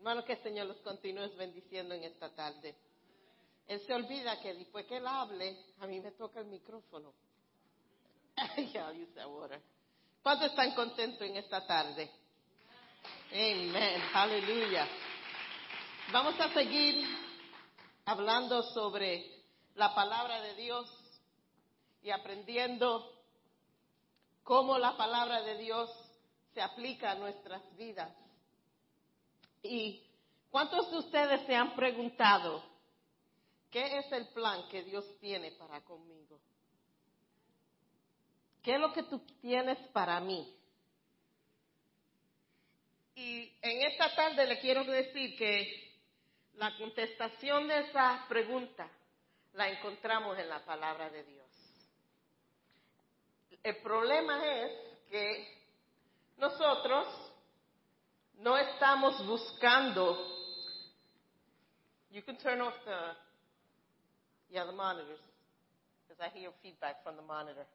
Hermano, que el Señor los continúe bendiciendo en esta tarde. Él se olvida que después que Él hable, a mí me toca el micrófono. ¿Cuántos están contentos en esta tarde? Amén, aleluya. Vamos a seguir hablando sobre la palabra de Dios y aprendiendo cómo la palabra de Dios se aplica a nuestras vidas. ¿Y cuántos de ustedes se han preguntado qué es el plan que Dios tiene para conmigo? ¿Qué es lo que tú tienes para mí? Y en esta tarde le quiero decir que la contestación de esa pregunta la encontramos en la palabra de Dios. El problema es que nosotros no estamos buscando. You can turn off the, yeah, the monitors, because I hear feedback from the monitor.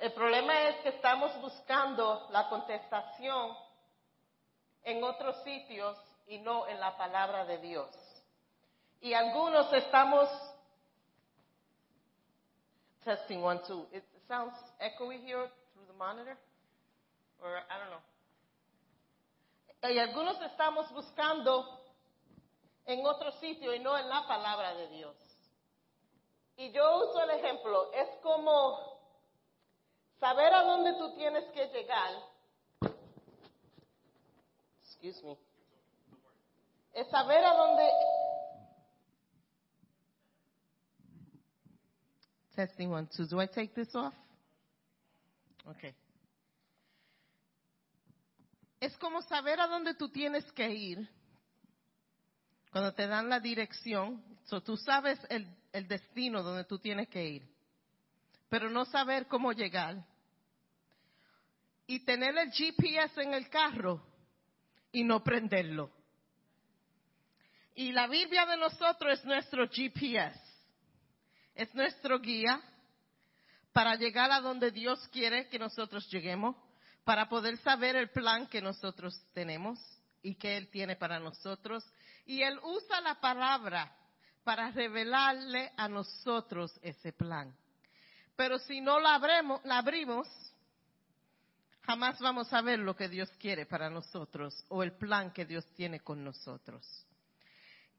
El problema es que estamos buscando la contestación en otros sitios y no en la palabra de Dios. Y algunos estamos testing one two. It sounds echoey here through the monitor, or I don't know. Y algunos estamos buscando en otro sitio y no en la palabra de Dios. Y yo uso el ejemplo, es como saber a dónde tú tienes que llegar. Excuse me. Es saber a dónde. Testing one, two. Do I take this off? Okay. Es como saber a dónde tú tienes que ir cuando te dan la dirección. So, tú sabes el, el destino donde tú tienes que ir, pero no saber cómo llegar. Y tener el GPS en el carro y no prenderlo. Y la Biblia de nosotros es nuestro GPS, es nuestro guía para llegar a donde Dios quiere que nosotros lleguemos para poder saber el plan que nosotros tenemos y que Él tiene para nosotros. Y Él usa la palabra para revelarle a nosotros ese plan. Pero si no la, abrimos, jamás vamos a ver lo que Dios quiere para nosotros o el plan que Dios tiene con nosotros.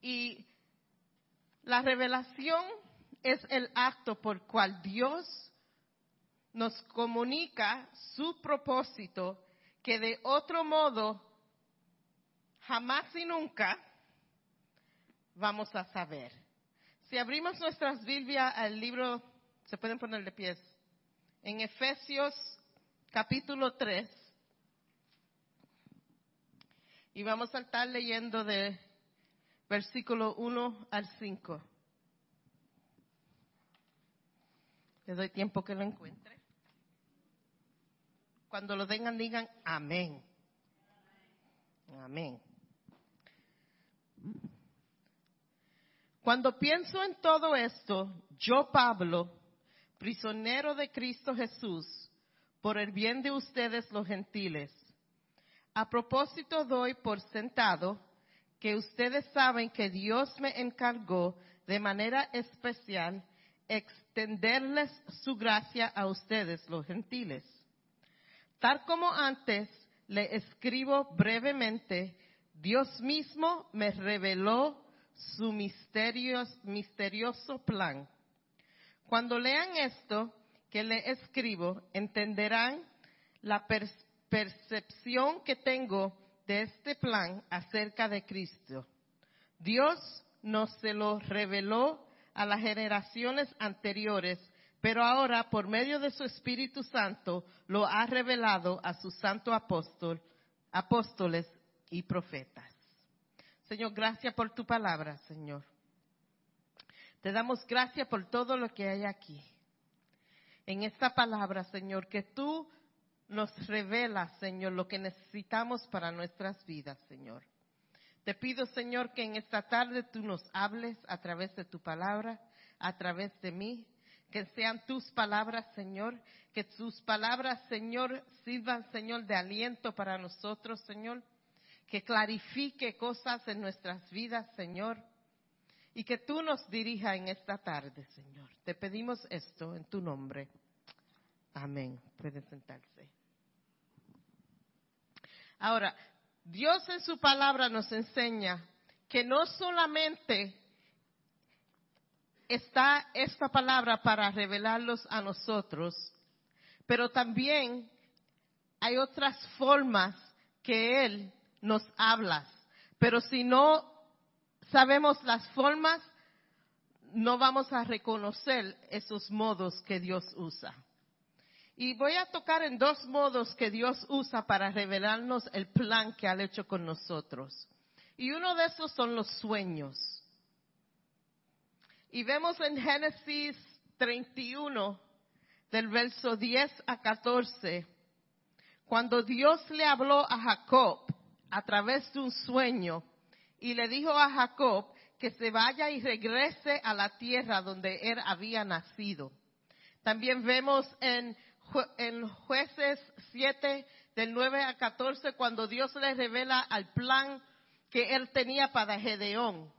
Y la revelación es el acto por cual Dios nos comunica su propósito que de otro modo jamás y nunca vamos a saber. Si abrimos nuestras Biblias al libro, se pueden poner de pies, en Efesios capítulo 3, y vamos a estar leyendo de versículo 1 al 5. Le doy tiempo que lo encuentre. Cuando lo tengan, digan amén. Amén. Cuando pienso en todo esto, yo, Pablo, prisionero de Cristo Jesús, por el bien de ustedes los gentiles, a propósito doy por sentado que ustedes saben que Dios me encargó de manera especial extenderles su gracia a ustedes los gentiles Tal como antes le escribo brevemente, Dios mismo me reveló su misterioso plan. Cuando lean esto que le escribo, entenderán la percepción que tengo de este plan acerca de Cristo. Dios nos se lo reveló a las generaciones anteriores pero ahora por medio de su Espíritu Santo lo ha revelado a sus santos apóstol, apóstoles y profetas. Señor, gracias por tu palabra, Señor. Te damos gracias por todo lo que hay aquí. En esta palabra, Señor, que tú nos revelas, Señor, lo que necesitamos para nuestras vidas, Señor. Te pido, Señor, que en esta tarde tú nos hables a través de tu palabra, a través de mí, que sean tus palabras, Señor, que tus palabras, Señor, sirvan, Señor, de aliento para nosotros, Señor, que clarifique cosas en nuestras vidas, Señor, y que tú nos dirijas en esta tarde, Señor. Te pedimos esto en tu nombre. Amén. Puede sentarse. Ahora, Dios en su palabra nos enseña que no solamente está esta palabra para revelarlos a nosotros, pero también hay otras formas que Él nos habla. Pero si no sabemos las formas, no vamos a reconocer esos modos que Dios usa. Y voy a tocar en dos modos que Dios usa para revelarnos el plan que ha hecho con nosotros. Y uno de esos son los sueños. Y vemos en Génesis 31, del verso 10 a 14, cuando Dios le habló a Jacob a través de un sueño y le dijo a Jacob que se vaya y regrese a la tierra donde él había nacido. También vemos en, en jueces 7 del 9 a 14 cuando Dios le revela al plan que él tenía para Gedeón.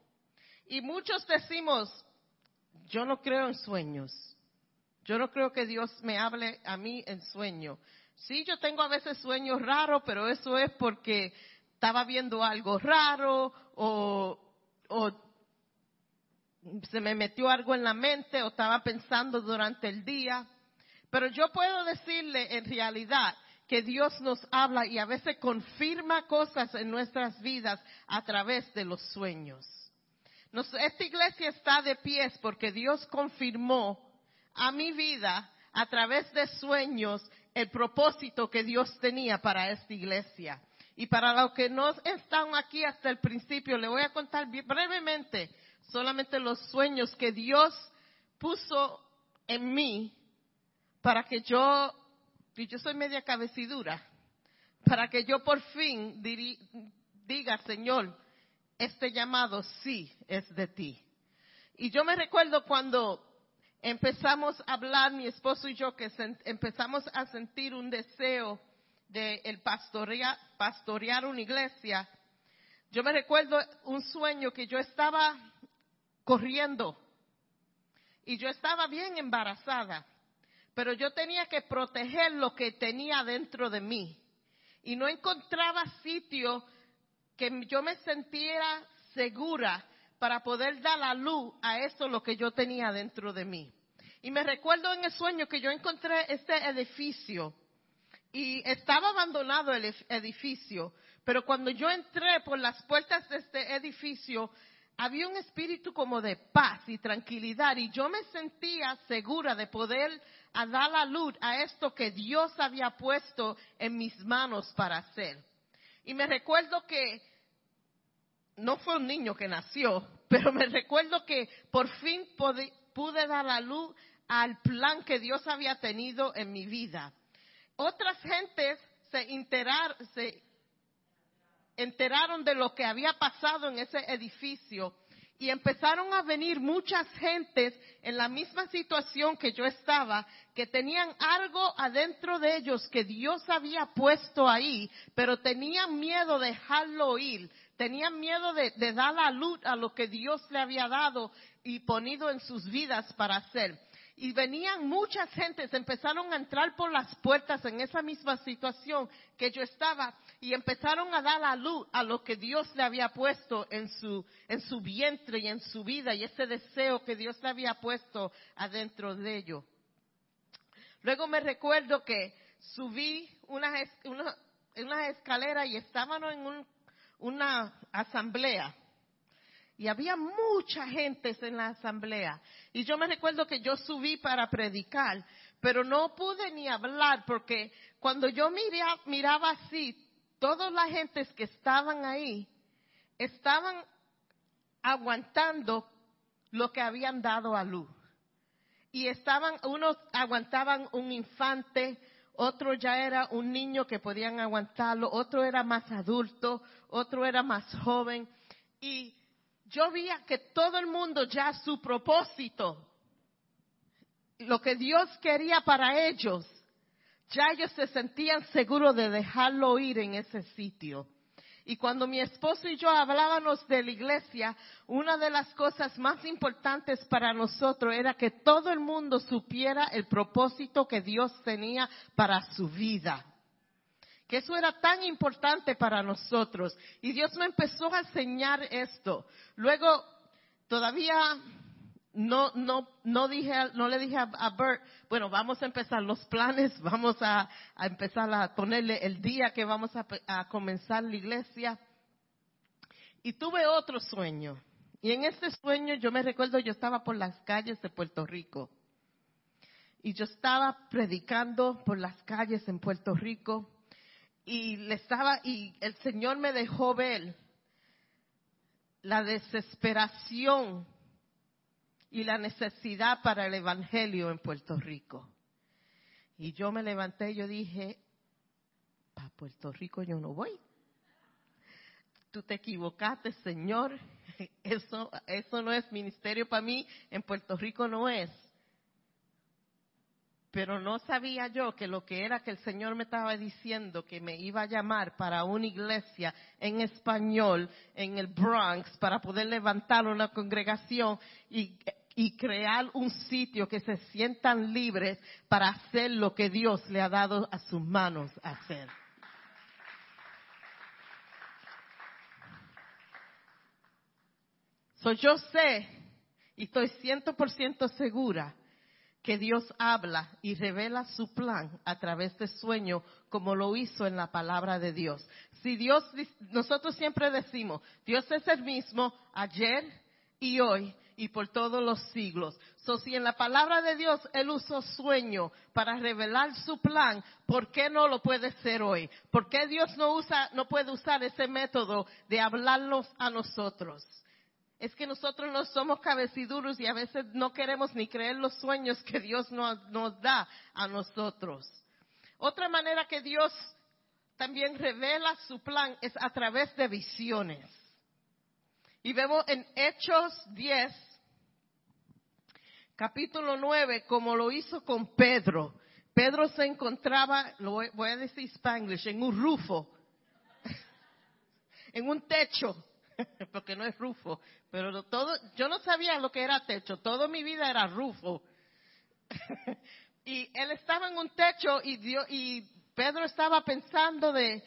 Y muchos decimos, yo no creo en sueños. Yo no creo que Dios me hable a mí en sueño. Sí, yo tengo a veces sueños raros, pero eso es porque estaba viendo algo raro o, o se me metió algo en la mente o estaba pensando durante el día. Pero yo puedo decirle en realidad que Dios nos habla y a veces confirma cosas en nuestras vidas a través de los sueños. Esta iglesia está de pies porque Dios confirmó a mi vida a través de sueños el propósito que Dios tenía para esta iglesia. Y para los que no están aquí hasta el principio, le voy a contar brevemente solamente los sueños que Dios puso en mí para que yo y yo soy media cabecidura, para que yo por fin diga, Señor, este llamado sí es de ti. Y yo me recuerdo cuando empezamos a hablar, mi esposo y yo, que empezamos a sentir un deseo de el pastorear, pastorear una iglesia. Yo me recuerdo un sueño que yo estaba corriendo y yo estaba bien embarazada pero yo tenía que proteger lo que tenía dentro de mí. Y no encontraba sitio que yo me sintiera segura para poder dar la luz a eso lo que yo tenía dentro de mí. Y me recuerdo en el sueño que yo encontré este edificio y estaba abandonado el edificio, pero cuando yo entré por las puertas de este edificio, había un espíritu como de paz y tranquilidad y yo me sentía segura de poder dar la luz a esto que Dios había puesto en mis manos para hacer. Y me recuerdo que no fue un niño que nació, pero me recuerdo que por fin pude, dar la luz al plan que Dios había tenido en mi vida. Otras gentes se, se enteraron de lo que había pasado en ese edificio y empezaron a venir muchas gentes en la misma situación que yo estaba, que tenían algo adentro de ellos que Dios había puesto ahí, pero tenían miedo de dejarlo ir, tenían miedo de, de dar la luz a lo que Dios le había dado y ponido en sus vidas para hacer y venían muchas gentes, empezaron a entrar por las puertas en esa misma situación que yo estaba y empezaron a dar la luz a lo que Dios le había puesto en su, en su vientre y en su vida y ese deseo que Dios le había puesto adentro de ellos. Luego me recuerdo que subí unas, una, escaleras y estábamos en una asamblea y había mucha gente en la asamblea. Y yo me recuerdo que yo subí para predicar, pero no pude ni hablar porque cuando yo miraba, miraba así, todas las gentes que estaban ahí estaban aguantando lo que habían dado a luz. Y estaban, unos aguantaban un infante, otro ya era un niño que podían aguantarlo, otro era más adulto, otro era más joven. Y yo veía que todo el mundo ya su propósito, lo que Dios quería para ellos, ya ellos se sentían seguros de dejarlo ir en ese sitio. Y cuando mi esposo y yo hablábamos de la iglesia, una de las cosas más importantes para nosotros era que todo el mundo supiera el propósito que Dios tenía para su vida. Que eso era tan importante para nosotros. Y Dios me empezó a enseñar esto. Luego, todavía no, no, no dije, no le dije a, Bert, bueno, vamos a empezar los planes, vamos a, empezar a ponerle el día que vamos a, a, comenzar la iglesia. Y tuve otro sueño. Y en este sueño yo me recuerdo, yo estaba por las calles de Puerto Rico. Y yo estaba predicando por las calles en Puerto Rico. Y le estaba, y el Señor me dejó ver la desesperación y la necesidad para el Evangelio en Puerto Rico. Y yo me levanté y yo dije, para Puerto Rico yo no voy. Tú te equivocaste, Señor. Eso, eso no es ministerio para mí. En Puerto Rico no es. Pero no sabía yo que lo que era que el Señor me estaba diciendo que me iba a llamar para una iglesia en español en el Bronx para poder levantar una congregación y crear un sitio que se sientan libres para hacer lo que Dios le ha dado a sus manos hacer. So yo sé y estoy ciento por ciento segura que Dios habla y revela su plan a través de sueño como lo hizo en la palabra de Dios. Si Dios, nosotros siempre decimos, Dios es el mismo ayer y hoy y por todos los siglos. So, si en la palabra de Dios Él usó sueño para revelar su plan, ¿por qué no lo puede ser hoy? ¿Por qué Dios no usa, no puede usar ese método de hablarnos a nosotros? Es que nosotros no somos cabeciduros y a veces no queremos ni creer los sueños que Dios nos, da a nosotros. Otra manera que Dios también revela su plan es a través de visiones. Y vemos en Hechos 10, capítulo 9, como lo hizo con Pedro. Pedro se encontraba, lo voy a decir spanglish, en un rufo, en un techo, porque no es rufo, pero todo, yo no sabía lo que era techo, toda mi vida era rufo. y él estaba en un techo y, y Pedro estaba pensando de,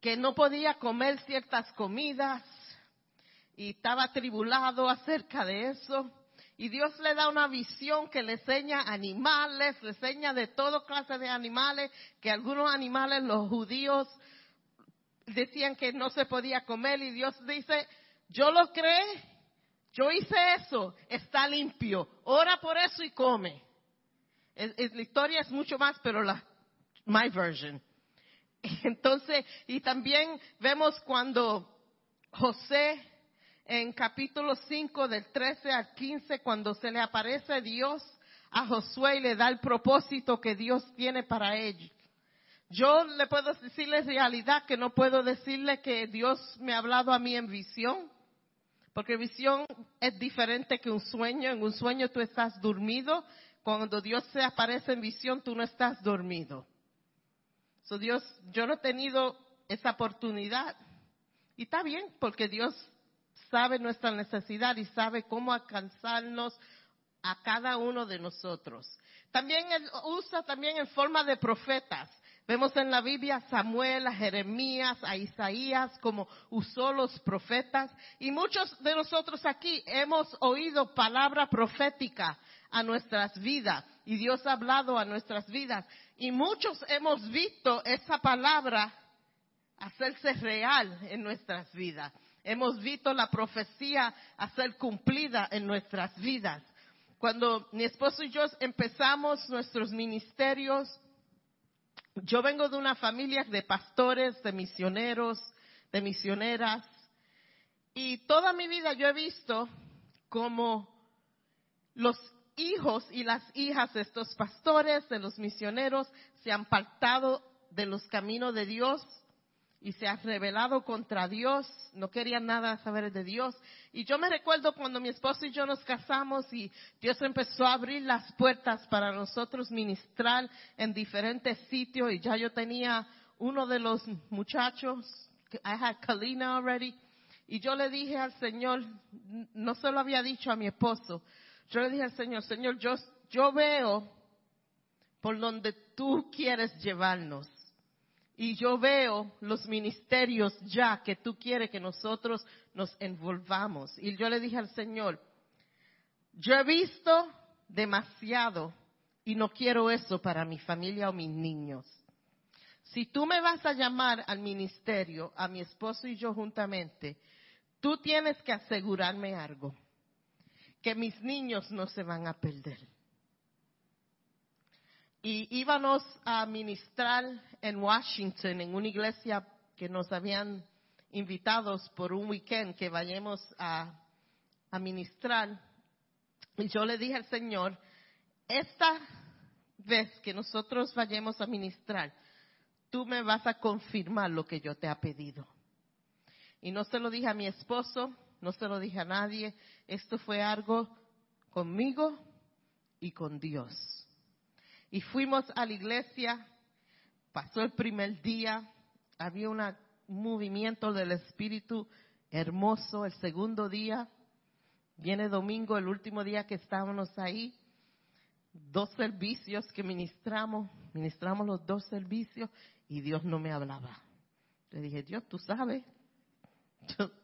que no podía comer ciertas comidas y estaba atribulado acerca de eso. Y Dios le da una visión que le enseña animales, le enseña de todo clase de animales, que algunos animales los judíos decían que no se podía comer y Dios dice, yo lo creé, yo hice eso, está limpio, ora por eso y come. la historia es mucho más, pero la, my version. Entonces, y también vemos cuando José en capítulo 5 del 13 al 15, cuando se le aparece Dios a Josué y le da el propósito que Dios tiene para él. Yo le puedo decirle realidad que no puedo decirle que Dios me ha hablado a mí en visión, porque visión es diferente que un sueño. En un sueño tú estás dormido, cuando Dios se aparece en visión tú no estás dormido. So Dios, yo no he tenido esa oportunidad. Y está bien, porque Dios sabe nuestra necesidad y sabe cómo alcanzarnos a cada uno de nosotros. También él usa también en forma de profetas. Vemos en la Biblia a Samuel, a Jeremías, a Isaías, como usó los profetas. Y muchos de nosotros aquí hemos oído palabra profética a nuestras vidas. Y Dios ha hablado a nuestras vidas. Y muchos hemos visto esa palabra hacerse real en nuestras vidas. Hemos visto la profecía hacer cumplida en nuestras vidas. Cuando mi esposo y yo empezamos nuestros ministerios, yo vengo de una familia de pastores, de misioneros, de misioneras, y toda mi vida yo he visto como los hijos y las hijas de estos pastores, de los misioneros, se han apartado de los caminos de Dios y se han rebelado contra Dios, no querían nada saber de Dios. Y yo me recuerdo cuando mi esposo y yo nos casamos y Dios empezó a abrir las puertas para nosotros ministrar en diferentes sitios y ya yo tenía uno de los muchachos, I had Kalina already, y yo le dije al Señor, no se lo había dicho a mi esposo, yo le dije al Señor, Señor, yo, yo veo por donde tú quieres llevarnos. Y yo veo los ministerios ya que tú quieres que nosotros nos envolvamos. Y yo le dije al Señor, yo he visto demasiado y no quiero eso para mi familia o mis niños. Si tú me vas a llamar al ministerio, a mi esposo y yo juntamente, tú tienes que asegurarme algo, que mis niños no se van a perder. Y íbamos a ministrar en Washington, en una iglesia que nos habían invitado por un weekend que vayamos a, a ministrar. Y yo le dije al Señor, esta vez que nosotros vayamos a ministrar, tú me vas a confirmar lo que yo te he pedido. Y no se lo dije a mi esposo, no se lo dije a nadie, esto fue algo conmigo y con Dios. Y fuimos a la iglesia, pasó el primer día, había un movimiento del Espíritu hermoso. El segundo día, viene domingo, el último día que estábamos ahí, dos servicios que ministramos, ministramos los dos servicios y Dios no me hablaba. Le dije, Dios, tú sabes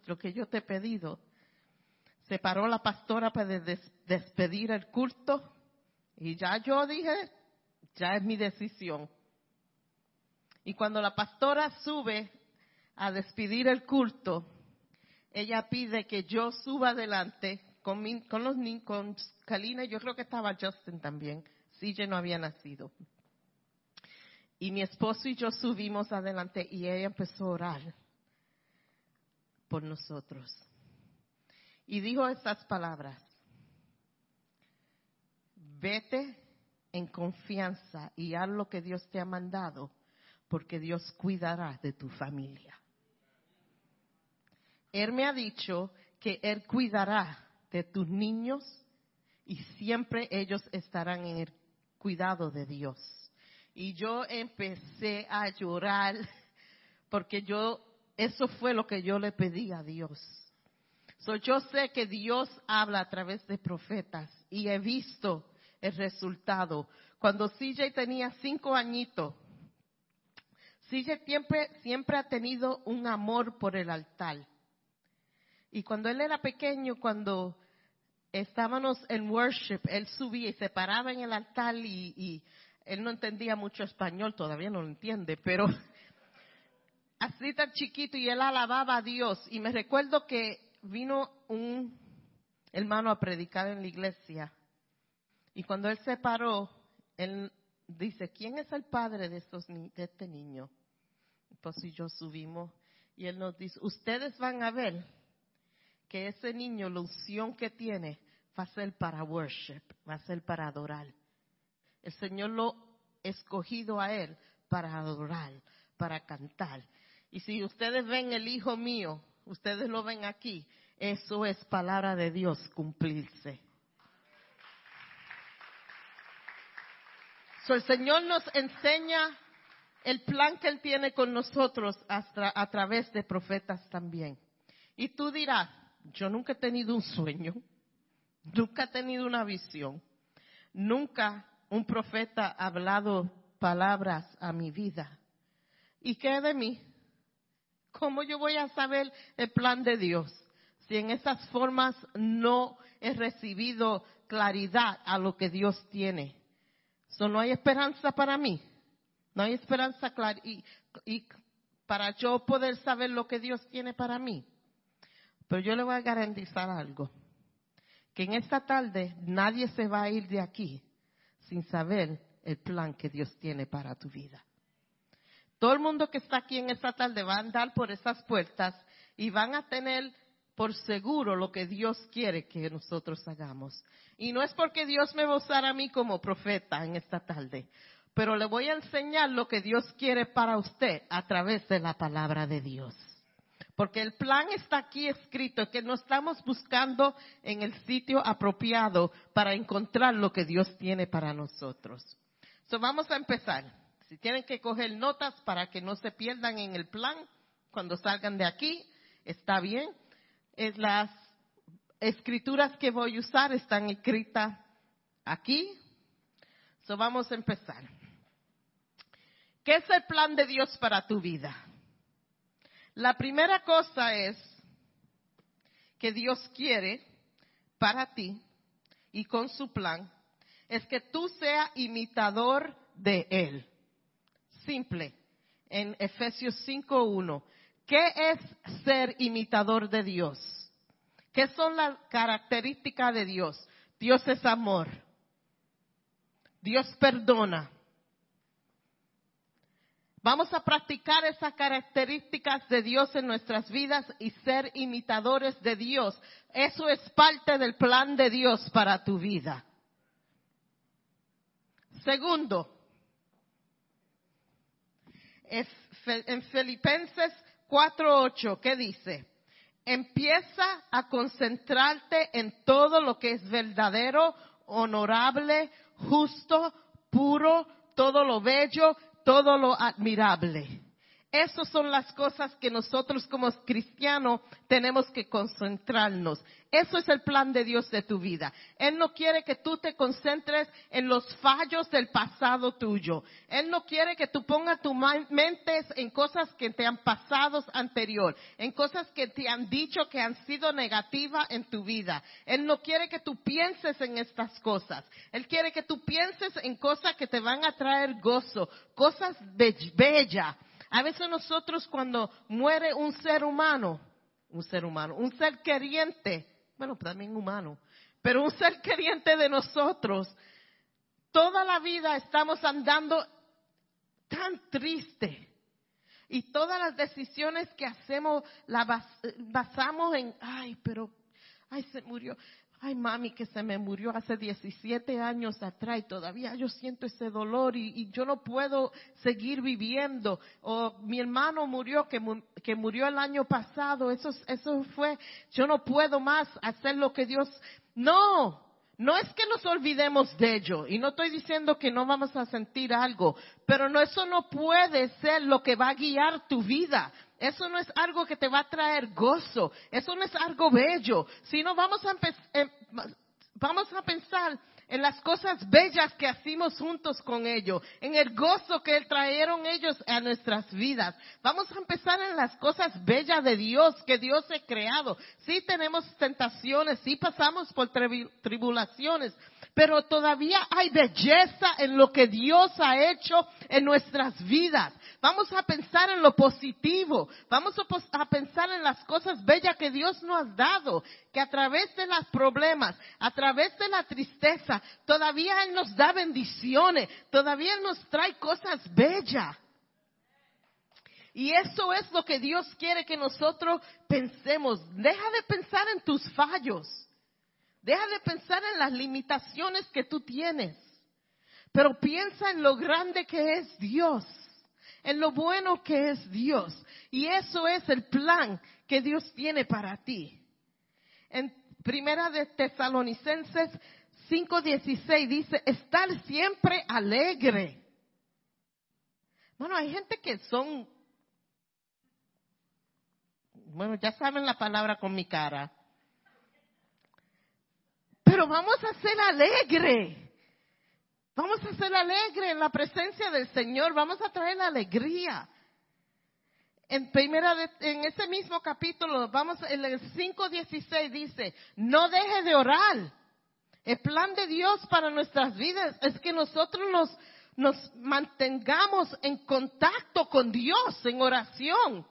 lo que yo te he pedido. Se paró la pastora para despedir el culto y ya yo dije, ya es mi decisión. Y cuando la pastora sube a despedir el culto, ella pide que yo suba adelante con, con los niños, con Kalina, yo creo que estaba Justin también, ya no había nacido. Y mi esposo y yo subimos adelante y ella empezó a orar por nosotros. Y dijo estas palabras, vete en confianza y haz lo que Dios te ha mandado, porque Dios cuidará de tu familia. Él me ha dicho que Él cuidará de tus niños y siempre ellos estarán en el cuidado de Dios. Y yo empecé a llorar porque yo, eso fue lo que yo le pedí a Dios. yo sé que Dios habla a través de profetas y he visto el resultado. Cuando CJ tenía cinco añitos, CJ siempre, ha tenido un amor por el altar. Y cuando él era pequeño, cuando estábamos en worship, él subía y se paraba en el altar y, y él no entendía mucho español, todavía no lo entiende, pero así tan chiquito y él alababa a Dios. Y me recuerdo que vino un hermano a predicar en la iglesia y cuando él se paró, él dice, ¿quién es el padre de, estos, de este niño? Pues y yo subimos y él nos dice, ustedes van a ver que ese niño, la unción que tiene, va a ser para worship, va a ser para adorar. El Señor lo ha escogido a él para adorar, para cantar. Y si ustedes ven el hijo mío, ustedes lo ven aquí, eso es palabra de Dios cumplirse. El Señor nos enseña el plan que Él tiene con nosotros a través de profetas también. Y tú dirás, yo nunca he tenido un sueño, nunca he tenido una visión, nunca un profeta ha hablado palabras a mi vida. ¿Y qué de mí? ¿Cómo yo voy a saber el plan de Dios si en esas formas no he recibido claridad a lo que Dios tiene? So, no hay esperanza para mí. No hay esperanza clara. Y, para yo poder saber lo que Dios tiene para mí. Pero yo le voy a garantizar algo. Que en esta tarde nadie se va a ir de aquí sin saber el plan que Dios tiene para tu vida. Todo el mundo que está aquí en esta tarde va a andar por esas puertas y van a tener por seguro lo que Dios quiere que nosotros hagamos. Y no es porque Dios me va a usar a mí como profeta en esta tarde, pero le voy a enseñar lo que Dios quiere para usted a través de la palabra de Dios. Porque el plan está aquí escrito, que no estamos buscando en el sitio apropiado para encontrar lo que Dios tiene para nosotros. So vamos a empezar. Si tienen que coger notas para que no se pierdan en el plan cuando salgan de aquí, está bien. Es las escrituras que voy a usar están escritas aquí. So vamos a empezar. ¿Qué es el plan de Dios para tu vida? La primera cosa es que Dios quiere para ti y con su plan es que tú seas imitador de Él. Simple. En Efesios 5.1. ¿Qué es ser imitador de Dios? ¿Qué son las características de Dios? Dios es amor. Dios perdona. Vamos a practicar esas características de Dios en nuestras vidas y ser imitadores de Dios. Eso es parte del plan de Dios para tu vida. Segundo, en Filipenses 4.8, ¿qué dice? Empieza a concentrarte en todo lo que es verdadero, honorable, justo, puro, todo lo bello, todo lo admirable. Esas son las cosas que nosotros como cristianos tenemos que concentrarnos. Eso es el plan de Dios de tu vida. Él no quiere que tú te concentres en los fallos del pasado tuyo. Él no quiere que tú pongas tu mente en cosas que te han pasado anterior, en cosas que te han dicho que han sido negativas en tu vida. Él no quiere que tú pienses en estas cosas. Él quiere que tú pienses en cosas que te van a traer gozo, cosas bellas a veces nosotros cuando muere un ser humano, un ser humano, un ser queriente, bueno, también humano, pero un ser queriente de nosotros, toda la vida estamos andando tan triste. Y todas las decisiones que hacemos las basamos en, ay, pero, ay, se murió ay mami que se me murió hace 17 años atrás y todavía yo siento ese dolor y, yo no puedo seguir viviendo. O mi hermano murió que, que murió el año pasado, eso, eso fue, yo no puedo más hacer lo que Dios, no, no es que nos olvidemos de ello, y no estoy diciendo que no vamos a sentir algo, pero no, eso no puede ser lo que va a guiar tu vida. Eso no es algo que te va a traer gozo. Eso no es algo bello. Sino vamos a, em, vamos a pensar en las cosas bellas que hacemos juntos con ellos, en el gozo que trajeron ellos a nuestras vidas. Vamos a empezar en las cosas bellas de Dios que Dios ha creado. Sí tenemos tentaciones, sí pasamos por tribulaciones, pero todavía hay belleza en lo que Dios ha hecho en nuestras vidas. Vamos a pensar en lo positivo, vamos a, pensar en las cosas bellas que Dios nos ha dado, que a través de los problemas, a través de la tristeza, todavía Él nos da bendiciones, todavía Él nos trae cosas bellas. Y eso es lo que Dios quiere que nosotros pensemos. Deja de pensar en tus fallos. Deja de pensar en las limitaciones que tú tienes, pero piensa en lo grande que es Dios, en lo bueno que es Dios. Y eso es el plan que Dios tiene para ti. En Primera de Tesalonicenses 5:16 dice, estar siempre alegre. Bueno, hay gente que son, bueno, ya saben la palabra con mi cara pero vamos a ser alegre. Vamos a ser alegre en la presencia del Señor. Vamos a traer la alegría. En primera, en ese mismo capítulo, vamos, en el 5.16 dice, no deje de orar. El plan de Dios para nuestras vidas es que nosotros nos, nos mantengamos en contacto con Dios en oración.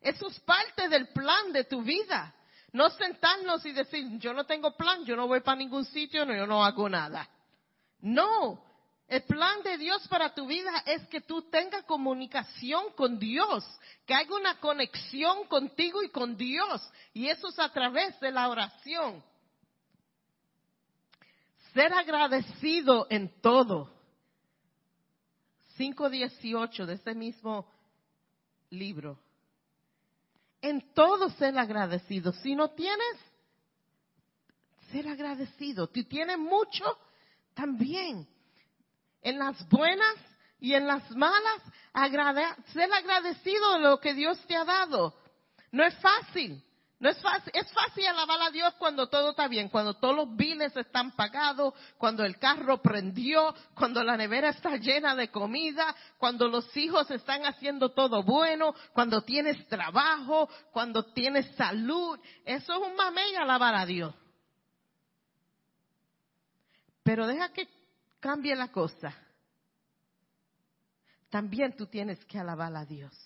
Eso es parte del plan de tu vida. No sentarnos y decir, yo no tengo plan, yo no voy para ningún sitio, no, yo no hago nada. No, el plan de Dios para tu vida es que tú tengas comunicación con Dios, que haya una conexión contigo y con Dios. Y eso es a través de la oración. Ser agradecido en todo. 5.18 de ese mismo libro en todo ser agradecido. Si no tienes, ser agradecido. Si tienes mucho, también. En las buenas, y en las malas, ser agradecido de lo que Dios te ha dado. No es fácil. No es fácil, es fácil alabar a Dios cuando todo está bien, cuando todos los bienes están pagados, cuando el carro prendió, cuando la nevera está llena de comida, cuando los hijos están haciendo todo bueno, cuando tienes trabajo, cuando tienes salud. Eso es un mamey alabar a Dios. Pero deja que cambie la cosa. También tú tienes que alabar a Dios.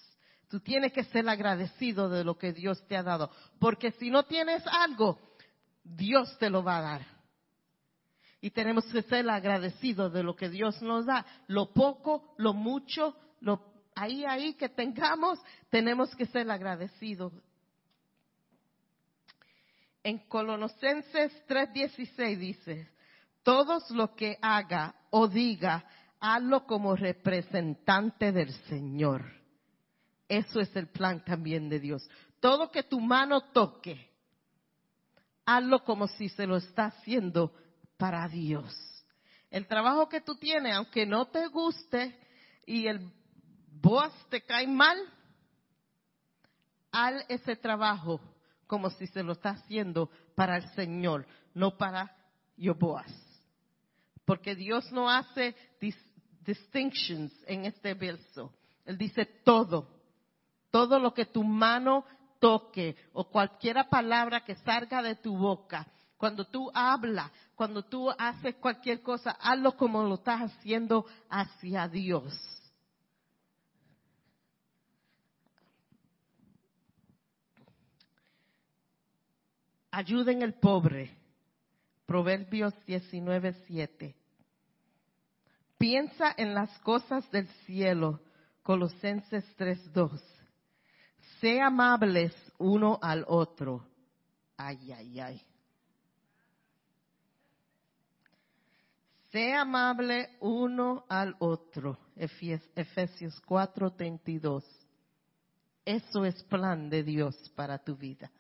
Tú tienes que ser agradecido de lo que Dios te ha dado. Porque si no tienes algo, Dios te lo va a dar. Y tenemos que ser agradecidos de lo que Dios nos da. Lo poco, lo mucho, lo ahí, ahí que tengamos, tenemos que ser agradecidos. En Colosenses 3:16 dice, todos lo que haga o diga, hazlo como representante del Señor eso es el plan también de Dios. Todo que tu mano toque, hazlo como si se lo está haciendo para Dios. El trabajo que tú tienes, aunque no te guste y el boss te cae mal, haz ese trabajo como si se lo está haciendo para el Señor, no para yo boss. Porque Dios no hace distinctions en este verso. Él dice todo todo lo que tu mano toque o cualquier palabra que salga de tu boca, cuando tú hablas, cuando tú haces cualquier cosa, hazlo como lo estás haciendo hacia Dios. Ayuden el pobre. Proverbios 19:7. Piensa en las cosas del cielo. Colosenses 3:2 sé amables uno al otro. Ay, ay, ay. Sé amable uno al otro. Efesios 4:32. Eso es plan de Dios para tu vida.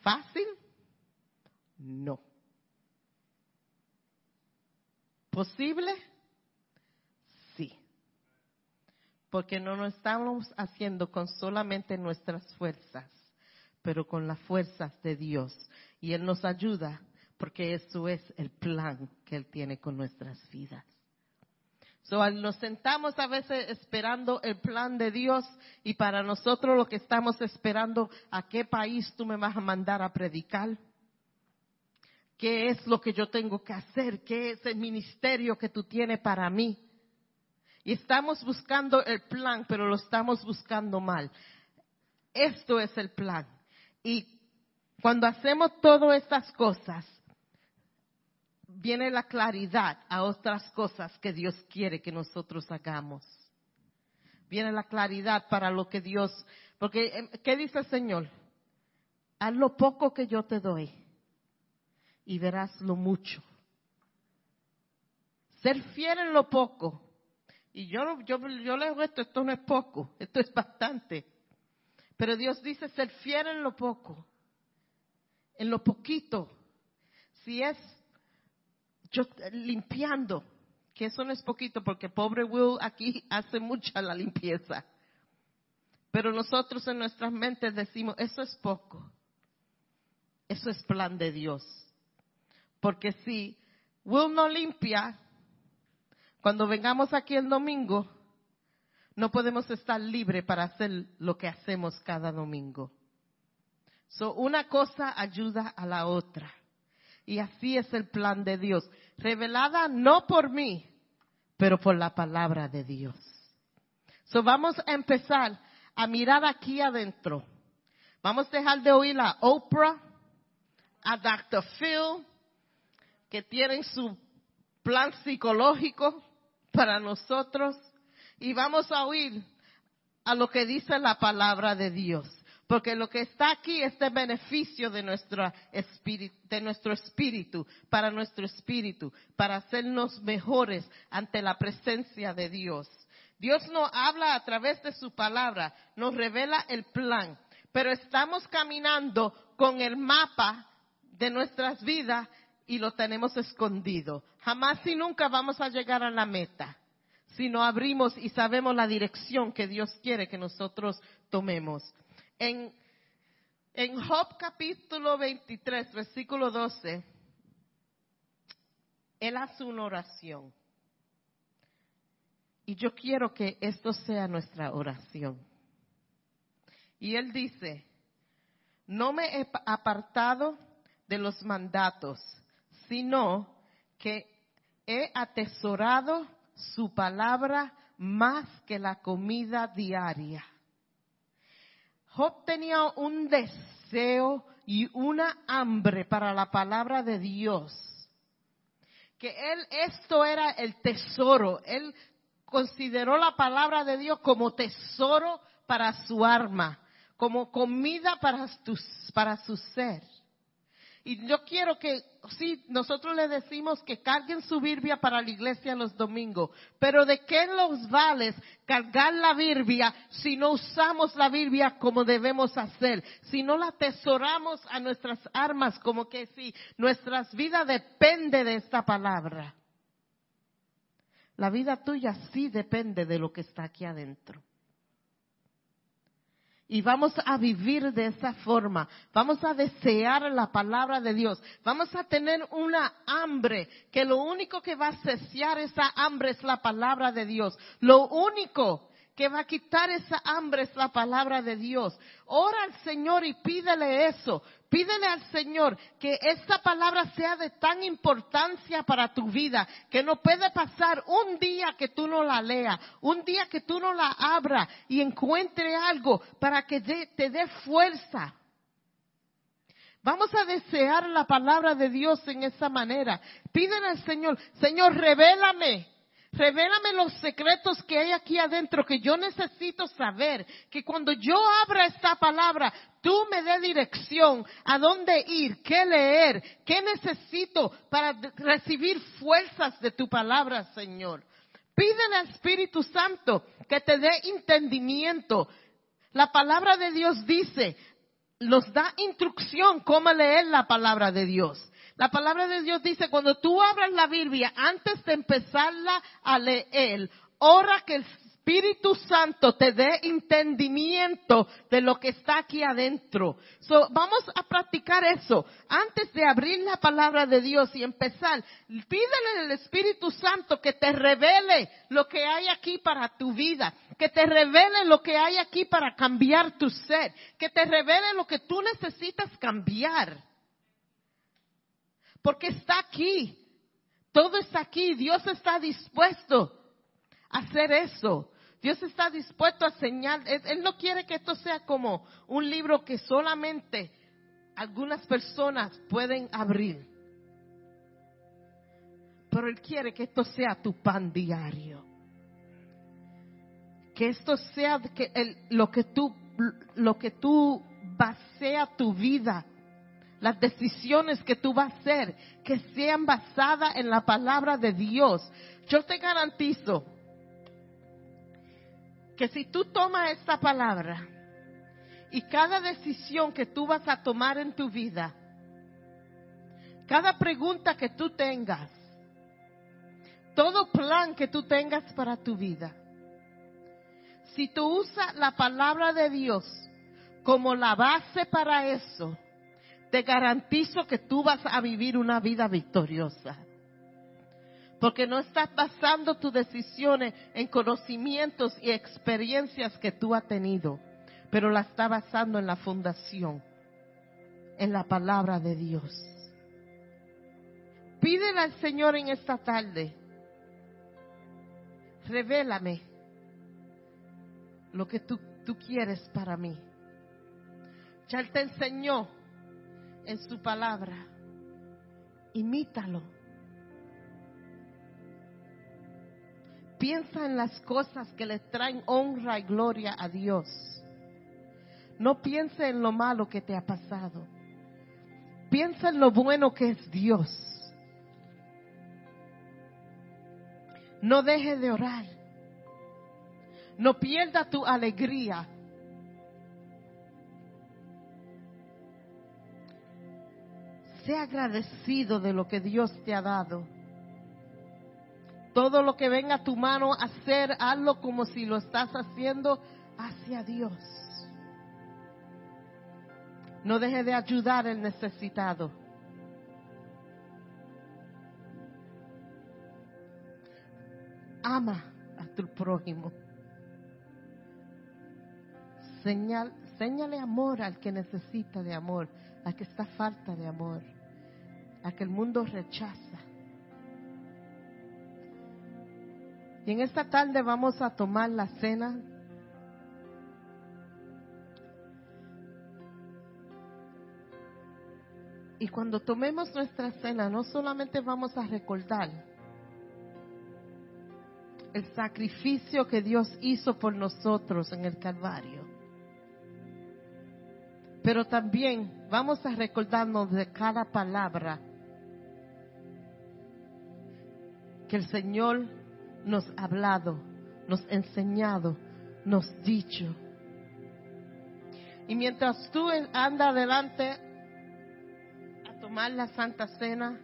¿Fácil? No. ¿Posible? Porque no lo estamos haciendo con solamente nuestras fuerzas, pero con las fuerzas de Dios. Y Él nos ayuda porque eso es el plan que Él tiene con nuestras vidas. So, nos sentamos a veces esperando el plan de Dios y para nosotros lo que estamos esperando, ¿a qué país tú me vas a mandar a predicar? ¿Qué es lo que yo tengo que hacer? ¿Qué es el ministerio que tú tienes para mí? Y estamos buscando el plan, pero lo estamos buscando mal. Esto es el plan. Y cuando hacemos todas estas cosas, viene la claridad a otras cosas que Dios quiere que nosotros hagamos. Viene la claridad para lo que Dios, porque em, ¿qué dice el Señor? Haz lo poco que yo te doy y verás lo mucho. Ser fiel en lo poco y yo, yo, yo le digo esto, esto no es poco, esto es bastante. Pero Dios dice ser fiel en lo poco, en lo poquito. Si es yo limpiando, que eso no es poquito, porque pobre Will aquí hace mucha la limpieza. Pero nosotros en nuestras mentes decimos, eso es poco. Eso es plan de Dios. Porque si Will no limpia, cuando vengamos aquí el domingo, no podemos estar libres para hacer lo que hacemos cada domingo. So, una cosa ayuda a la otra. Y así es el plan de Dios. Revelada no por mí, pero por la palabra de Dios. So, vamos a empezar a mirar aquí adentro. Vamos a dejar de oír a Oprah, a Dr. Phil, que tienen su plan psicológico para nosotros y vamos a oír a lo que dice la palabra de Dios. Porque lo que está aquí es de beneficio de espíritu, de nuestro espíritu, para nuestro espíritu, para hacernos mejores ante la presencia de Dios. Dios nos habla a través de su palabra, nos revela el plan, pero estamos caminando con el mapa de nuestras vidas y lo tenemos escondido. Jamás y nunca vamos a llegar a la meta si no abrimos y sabemos la dirección que Dios quiere que nosotros tomemos. En, en Job capítulo 23, versículo 12, él hace una oración. Y yo quiero que esto sea nuestra oración. Y él dice, no me he apartado de los mandatos, sino que he atesorado su palabra más que la comida diaria. Job tenía un deseo y una hambre para la palabra de Dios. Que él, esto era el tesoro. Él consideró la palabra de Dios como tesoro para su alma, como comida para, para su ser. Y yo quiero que, sí, nosotros le decimos que carguen su Biblia para la iglesia los domingos, pero ¿de qué nos vale cargar la Biblia si no usamos la Biblia como debemos hacer? Si no la atesoramos a nuestras armas como que si nuestras vidas depende de esta palabra. La vida tuya sí depende de lo que está aquí adentro y vamos a vivir de esa forma. Vamos a desear la palabra de Dios. Vamos a tener una hambre que lo único que va a saciar esa hambre es la palabra de Dios. Lo único que va a quitar esa hambre es la palabra de Dios. Ora al Señor y pídele eso. Pídele al Señor que esta palabra sea de tan importancia para tu vida que no puede pasar un día que tú no la leas, un día que tú no la abras y encuentre algo para que te dé fuerza. Vamos a desear la palabra de Dios en esa manera. Pídele al Señor, Señor, revélame Revélame los secretos que hay aquí adentro que yo necesito saber. Que cuando yo abra esta palabra, tú me dé dirección a dónde ir, qué leer, qué necesito para recibir fuerzas de tu palabra, Señor. Pídele al Espíritu Santo que te dé entendimiento. La palabra de Dios dice, nos da instrucción cómo leer la palabra de Dios. La palabra de Dios dice, cuando tú abras la Biblia, antes de empezarla a leer, ora que el Espíritu Santo te dé entendimiento de lo que está aquí adentro. So, vamos a practicar eso. Antes de abrir la palabra de Dios y empezar, pídele al Espíritu Santo que te revele lo que hay aquí para tu vida, que te revele lo que hay aquí para cambiar tu ser, que te revele lo que tú necesitas cambiar porque está aquí. Todo está aquí. Dios está dispuesto a hacer eso. Dios está dispuesto a señalar. Él no quiere que esto sea como un libro que solamente algunas personas pueden abrir. Pero Él quiere que esto sea tu pan diario. Que esto sea lo que tú, lo que tú basea tu vida las decisiones que tú vas a hacer, que sean basadas en la palabra de Dios. Yo te garantizo que si tú tomas esta palabra y cada decisión que tú vas a tomar en tu vida, cada pregunta que tú tengas, todo plan que tú tengas para tu vida, si tú usas la palabra de Dios como la base para eso, te garantizo que tú vas a vivir una vida victoriosa. Porque no estás basando tus decisiones en conocimientos y experiencias que tú has tenido, pero la estás basando en la fundación, en la palabra de Dios. Pídele al Señor en esta tarde, revélame lo que tú, tú quieres para mí. Ya te enseñó en su palabra. Imítalo. Piensa en las cosas que le traen honra y gloria a Dios. No piense en lo malo que te ha pasado. Piensa en lo bueno que es Dios. No deje de orar. No pierda tu alegría Sea agradecido de lo que Dios te ha dado. Todo lo que venga a tu mano a hacer, hazlo como si lo estás haciendo hacia Dios. No deje de ayudar al necesitado. Ama a tu prójimo. Señal, señale amor al que necesita de amor, al que está falta de amor, al que el mundo rechaza. Y en esta tarde vamos a tomar la cena. Y cuando tomemos nuestra cena, no solamente vamos a recordar el sacrificio que Dios hizo por nosotros en el Calvario, pero también vamos a recordarnos de cada palabra que el Señor nos ha hablado, nos ha enseñado, nos dicho. Y mientras tú andas adelante a tomar la Santa Cena,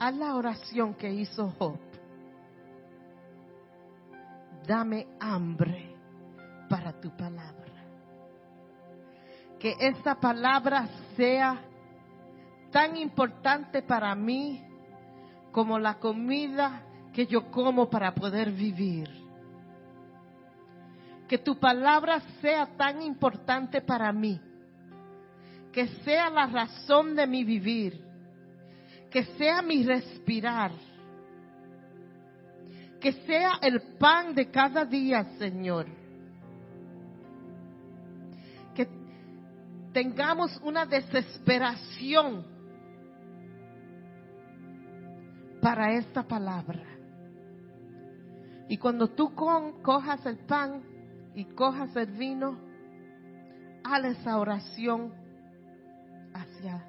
haz la oración que hizo Job. Dame hambre para tu palabra. Que esta palabra sea tan importante para mí como la comida que yo como para poder vivir. Que tu palabra sea tan importante para mí, que sea la razón de mi vivir, que sea mi respirar, que sea el pan de cada día, Señor. Que tengamos una desesperación para esta palabra. Y cuando tú cojas el pan y cojas el vino, haz esa oración hacia,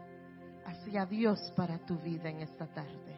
hacia Dios para tu vida en esta tarde.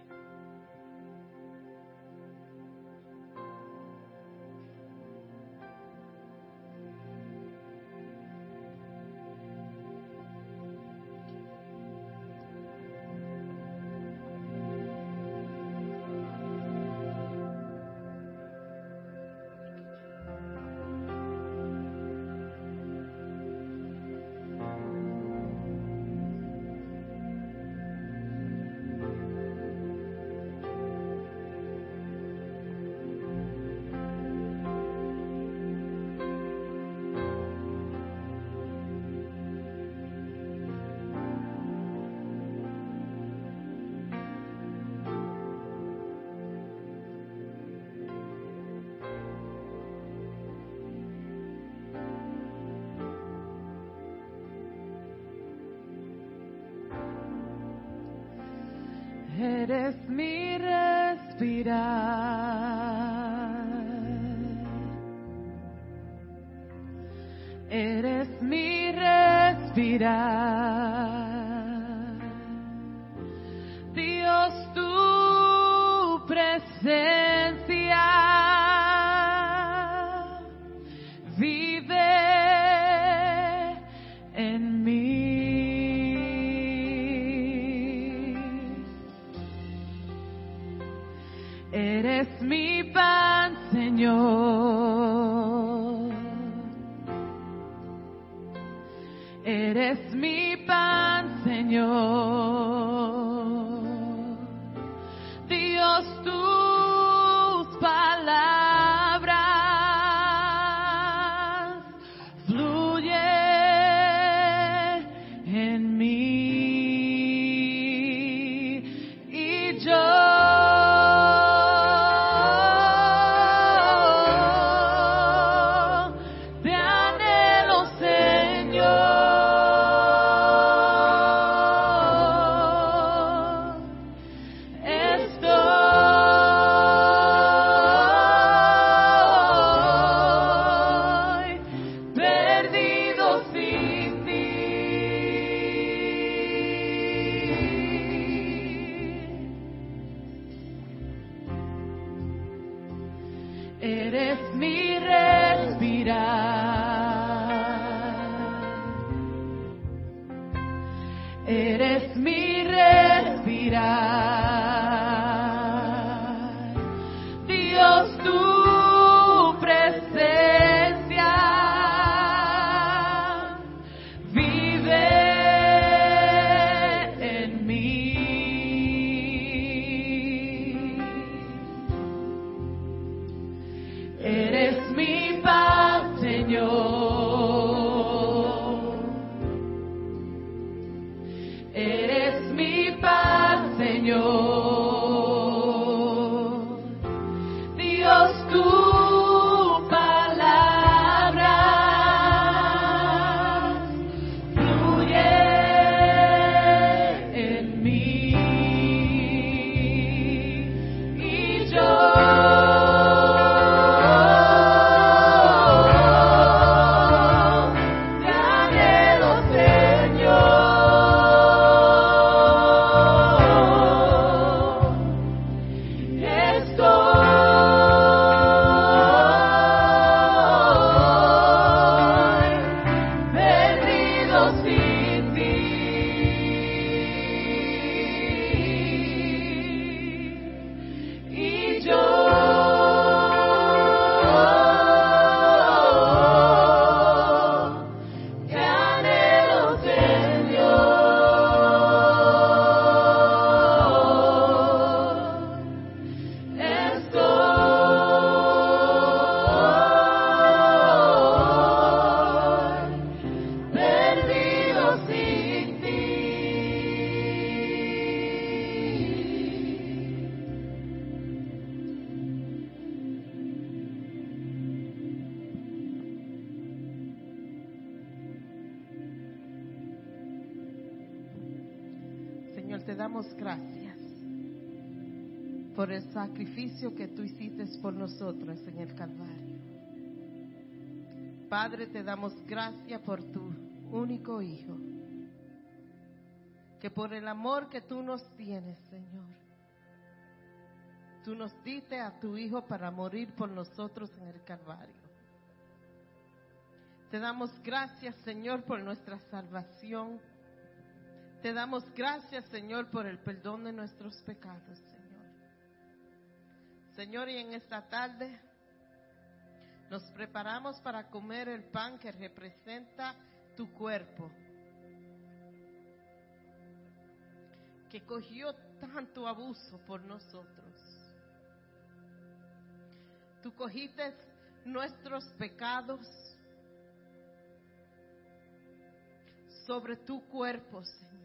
Eres mi respirar. mi respirar. Damos gracias por el sacrificio que tú hiciste por nosotros en el Calvario. Padre, te damos gracias por tu único Hijo, que por el amor que tú nos tienes, Señor, tú nos diste a tu Hijo para morir por nosotros en el Calvario. Te damos gracias, Señor, por nuestra salvación. Te damos gracias, Señor, por el perdón de nuestros pecados, Señor. Señor, y en esta tarde nos preparamos para comer el pan que representa tu cuerpo, que cogió tanto abuso por nosotros. Tú cogiste nuestros pecados sobre tu cuerpo, Señor.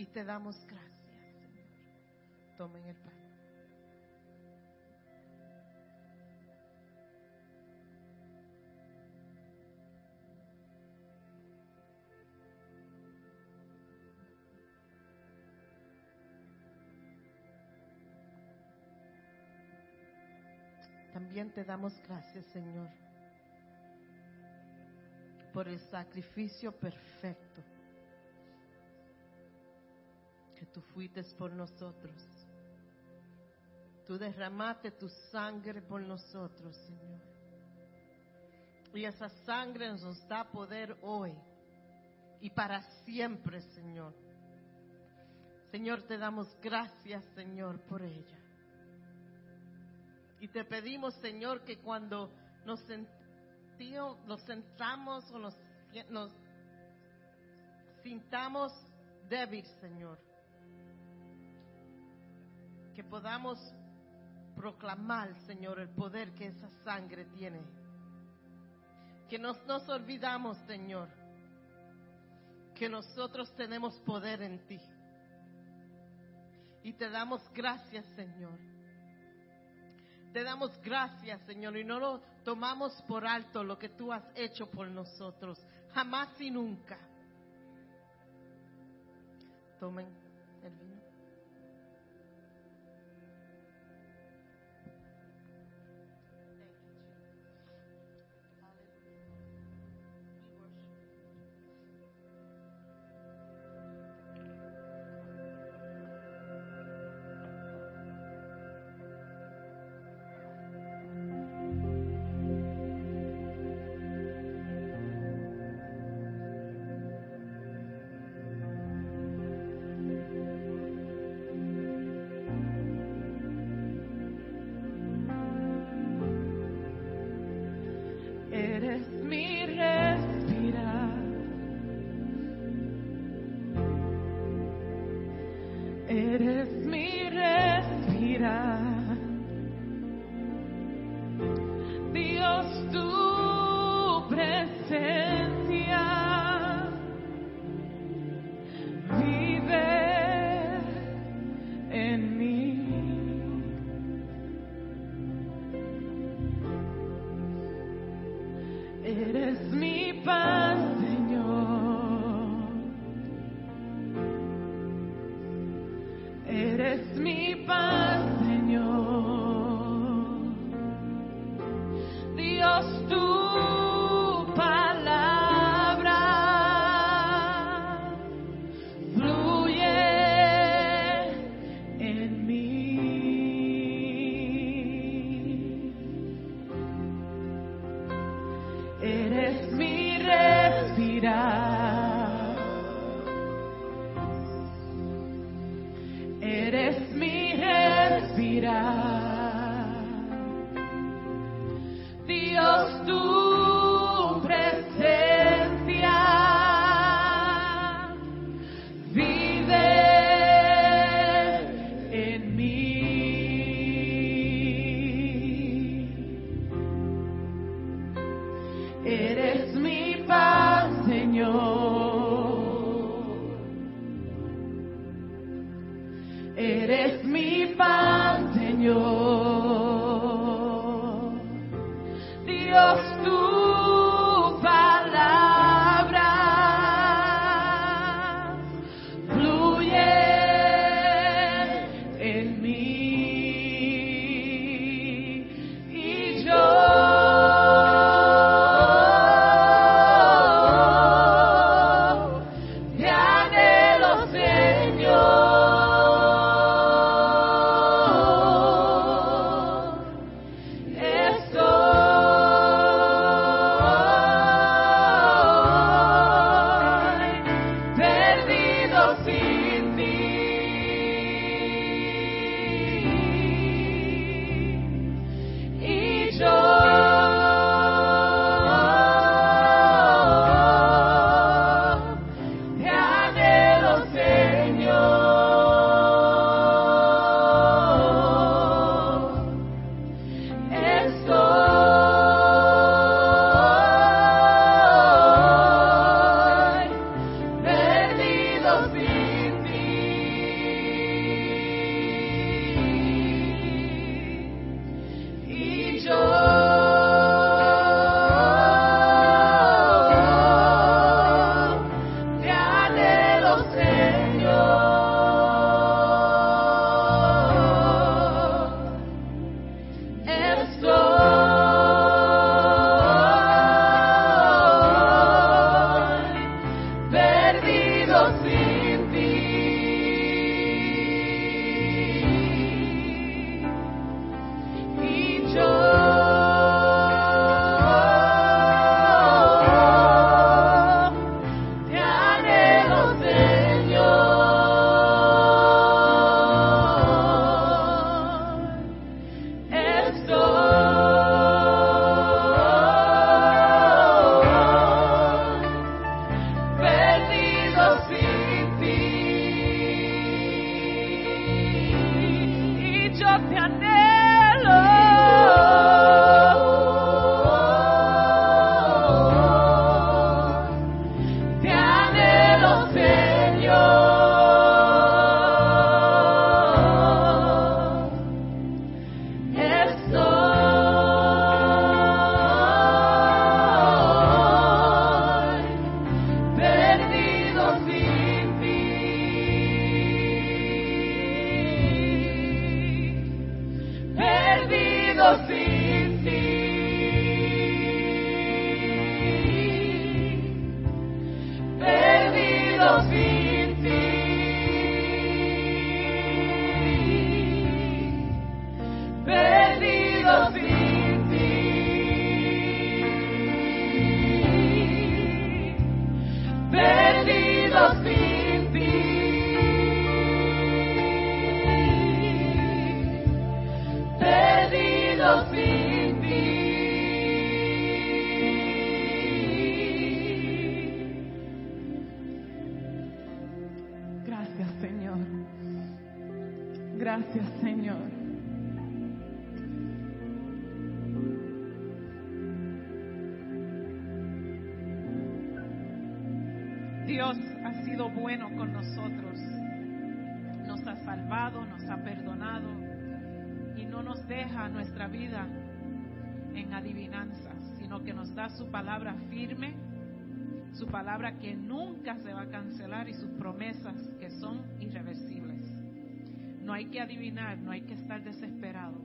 Y te damos gracias, Señor. Tomen el pan. También te damos gracias, Señor, por el sacrificio perfecto tú fuiste por nosotros. Tú derramaste tu sangre por nosotros, Señor. Y esa sangre nos da poder hoy y para siempre, Señor. Señor, te damos gracias, Señor, por ella. Y te pedimos, Señor, que cuando nos, sentío- nos sentamos o nos, nos sintamos débiles, Señor, que podamos proclamar, Señor, el poder que esa sangre tiene. Que nos, nos olvidamos, Señor, que nosotros tenemos poder en ti. Y te damos gracias, Señor. Te damos gracias, Señor, y no lo tomamos por alto lo que tú has hecho por nosotros, jamás y nunca. Tomen Eres mi nuestra vida en adivinanzas, sino que nos da su palabra firme, su palabra que nunca se va a cancelar y sus promesas que son irreversibles. No hay que adivinar, no hay que estar desesperado.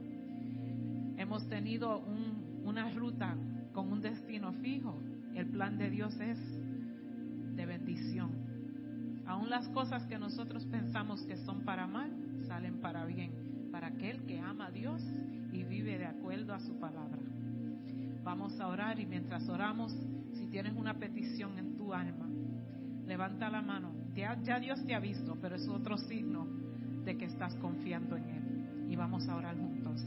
Hemos tenido un- una ruta con un destino fijo. El plan de Dios es de bendición. Aún las cosas que nosotros pensamos que son para mal, salen para bien, para aquel que ama a Dios y vive de acuerdo a su palabra. Vamos a orar y mientras oramos, si tienes una petición en tu alma, levanta la mano. Ya, Dios te ha visto, pero es otro signo de que estás confiando en Él. Y vamos a orar juntos.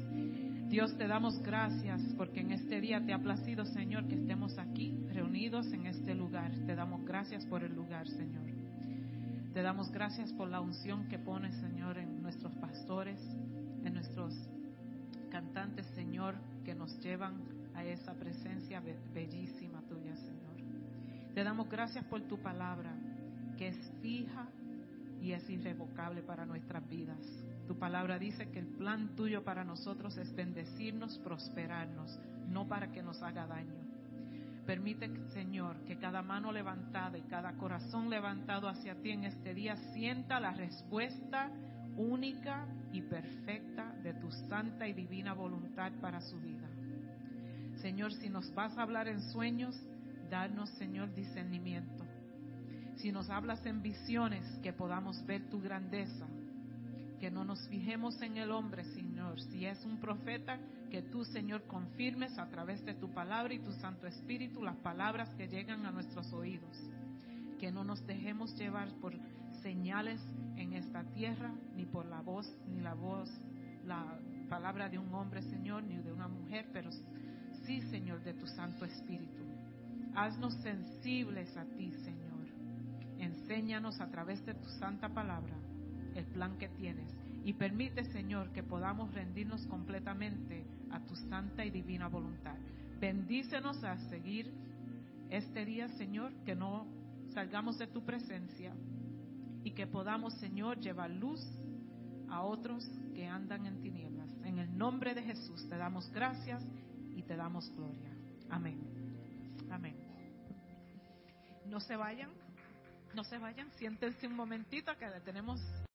Dios, te damos gracias porque en este día te ha placido, Señor, que estemos aquí reunidos en este lugar. Te damos gracias por el lugar, Señor. Te damos gracias por la unción que pones, Señor, en nuestros pastores, en nuestros cantantes, Señor, que nos llevan a esa presencia be- bellísima tuya, Señor. Te damos gracias por tu palabra, que es fija y es irrevocable para nuestras vidas. Tu palabra dice que el plan tuyo para nosotros es bendecirnos, prosperarnos, no para que nos haga daño. Permite, Señor, que cada mano levantada y cada corazón levantado hacia ti en este día sienta la respuesta única y perfecta tu santa y divina voluntad para su vida. Señor, si nos vas a hablar en sueños, danos, Señor, discernimiento. Si nos hablas en visiones, que podamos ver tu grandeza. Que no nos fijemos en el hombre, Señor. Si es un profeta, que tú, Señor, confirmes a través de tu palabra y tu Santo Espíritu las palabras que llegan a nuestros oídos. Que no nos dejemos llevar por señales en esta tierra, ni por la voz, ni la voz, la palabra de un hombre, Señor, ni de una mujer, pero sí, Señor, de tu Santo Espíritu. Haznos sensibles a ti, Señor. Enséñanos a través de tu santa palabra el plan que tienes y permite, Señor, que podamos rendirnos completamente a tu santa y divina voluntad. Bendícenos a seguir este día, Señor, que no salgamos de tu presencia y que podamos, Señor, llevar luz a otros que andan en tinieblas. En el nombre de Jesús te damos gracias y te damos gloria. Amén. Amén. No se vayan, no se vayan, siéntense un momentito que tenemos